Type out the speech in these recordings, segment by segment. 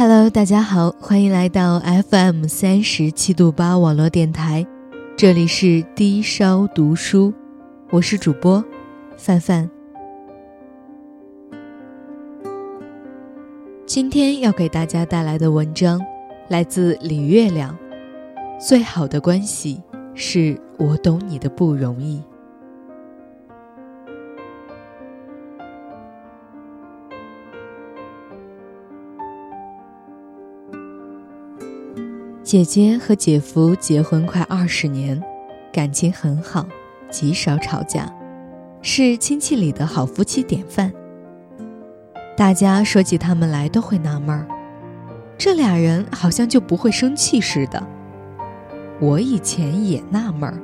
Hello，大家好，欢迎来到 FM 三十七度八网络电台，这里是低烧读书，我是主播范范。今天要给大家带来的文章来自李月亮，最好的关系是我懂你的不容易。姐姐和姐夫结婚快二十年，感情很好，极少吵架，是亲戚里的好夫妻典范。大家说起他们来都会纳闷儿，这俩人好像就不会生气似的。我以前也纳闷儿，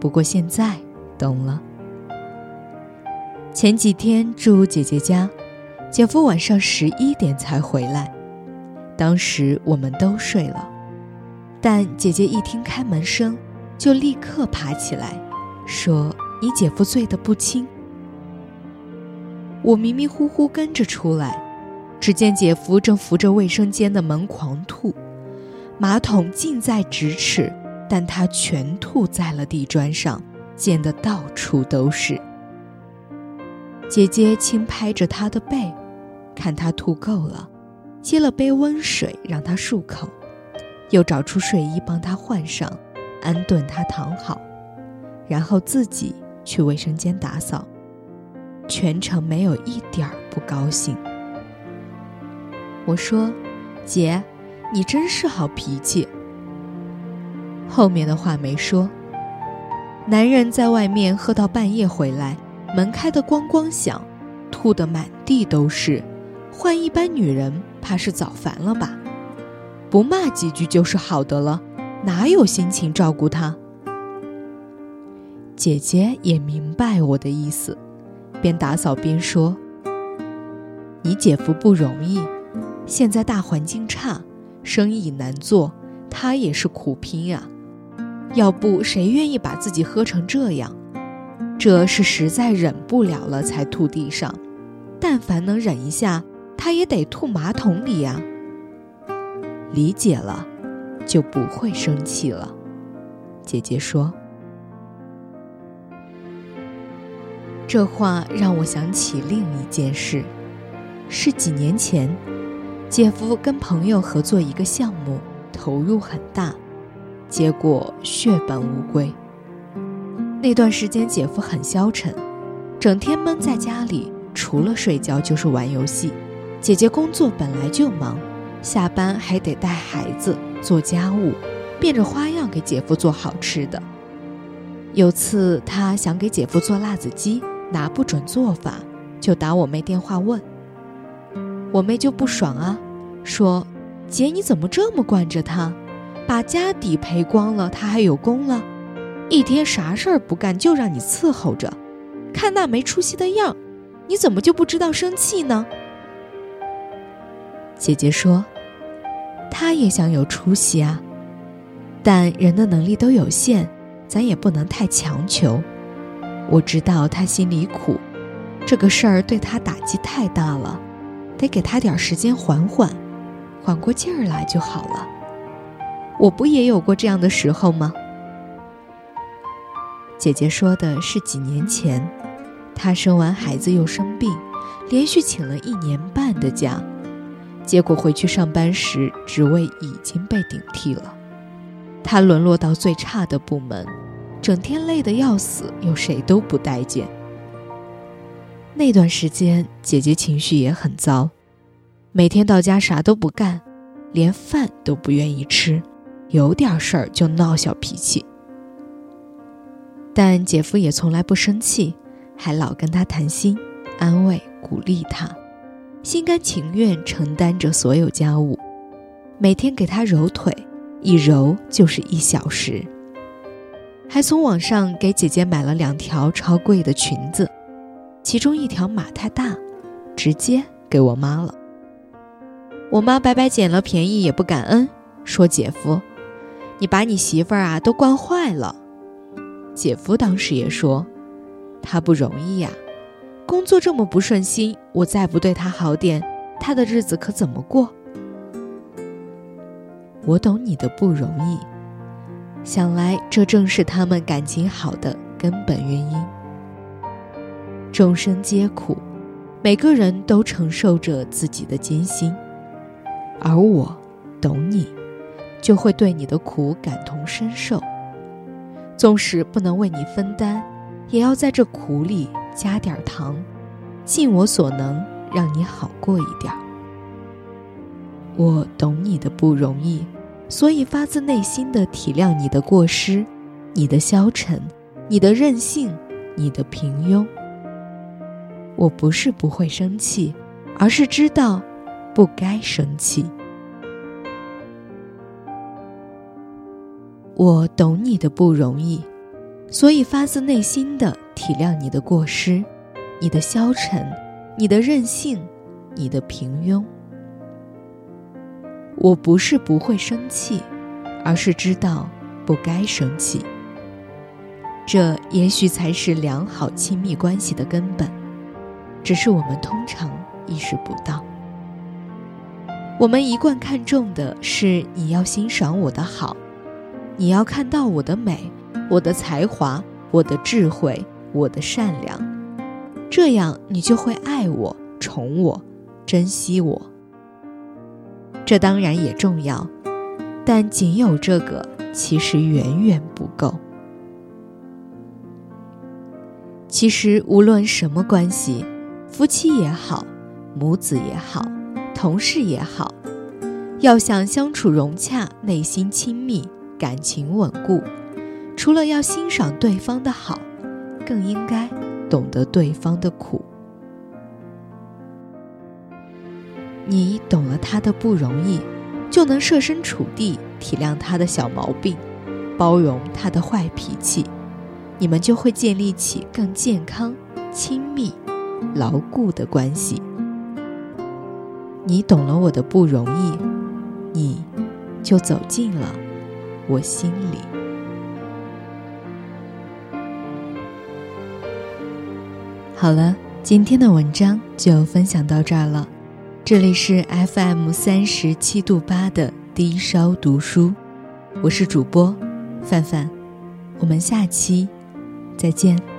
不过现在懂了。前几天住姐姐家，姐夫晚上十一点才回来，当时我们都睡了。但姐姐一听开门声，就立刻爬起来，说：“你姐夫醉得不轻。”我迷迷糊糊跟着出来，只见姐夫正扶着卫生间的门狂吐，马桶近在咫尺，但他全吐在了地砖上，溅得到处都是。姐姐轻拍着他的背，看他吐够了，接了杯温水让他漱口。又找出睡衣帮他换上，安顿他躺好，然后自己去卫生间打扫，全程没有一点儿不高兴。我说：“姐，你真是好脾气。”后面的话没说。男人在外面喝到半夜回来，门开得咣咣响，吐得满地都是，换一般女人怕是早烦了吧。不骂几句就是好的了，哪有心情照顾他？姐姐也明白我的意思，边打扫边说：“你姐夫不容易，现在大环境差，生意难做，他也是苦拼啊。要不谁愿意把自己喝成这样？这是实在忍不了了才吐地上，但凡能忍一下，他也得吐马桶里呀。”理解了，就不会生气了。姐姐说：“这话让我想起另一件事，是几年前，姐夫跟朋友合作一个项目，投入很大，结果血本无归。那段时间，姐夫很消沉，整天闷在家里，除了睡觉就是玩游戏。姐姐工作本来就忙。”下班还得带孩子做家务，变着花样给姐夫做好吃的。有次他想给姐夫做辣子鸡，拿不准做法，就打我妹电话问。我妹就不爽啊，说：“姐你怎么这么惯着他？把家底赔光了，他还有功了？一天啥事儿不干就让你伺候着，看那没出息的样，你怎么就不知道生气呢？”姐姐说。他也想有出息啊，但人的能力都有限，咱也不能太强求。我知道他心里苦，这个事儿对他打击太大了，得给他点时间缓缓，缓过劲儿来就好了。我不也有过这样的时候吗？姐姐说的是几年前，她生完孩子又生病，连续请了一年半的假。结果回去上班时，职位已经被顶替了，他沦落到最差的部门，整天累得要死，又谁都不待见。那段时间，姐姐情绪也很糟，每天到家啥都不干，连饭都不愿意吃，有点事儿就闹小脾气。但姐夫也从来不生气，还老跟她谈心，安慰鼓励她。心甘情愿承担着所有家务，每天给他揉腿，一揉就是一小时。还从网上给姐姐买了两条超贵的裙子，其中一条码太大，直接给我妈了。我妈白白捡了便宜也不感恩，说姐夫：“你把你媳妇儿啊都惯坏了。”姐夫当时也说：“她不容易呀。”工作这么不顺心，我再不对他好点，他的日子可怎么过？我懂你的不容易。想来，这正是他们感情好的根本原因。众生皆苦，每个人都承受着自己的艰辛，而我懂你，就会对你的苦感同身受。纵使不能为你分担，也要在这苦里加点糖，尽我所能让你好过一点。我懂你的不容易。所以，发自内心的体谅你的过失，你的消沉，你的任性，你的平庸。我不是不会生气，而是知道不该生气。我懂你的不容易，所以发自内心的体谅你的过失，你的消沉，你的任性，你的平庸。我不是不会生气，而是知道不该生气。这也许才是良好亲密关系的根本，只是我们通常意识不到。我们一贯看重的是你要欣赏我的好，你要看到我的美、我的才华、我的智慧、我的善良，这样你就会爱我、宠我、珍惜我。这当然也重要，但仅有这个其实远远不够。其实无论什么关系，夫妻也好，母子也好，同事也好，要想相处融洽、内心亲密、感情稳固，除了要欣赏对方的好，更应该懂得对方的苦。你懂了他的不容易，就能设身处地体谅他的小毛病，包容他的坏脾气，你们就会建立起更健康、亲密、牢固的关系。你懂了我的不容易，你就走进了我心里。好了，今天的文章就分享到这儿了。这里是 FM 三十七度八的低烧读书，我是主播范范，我们下期再见。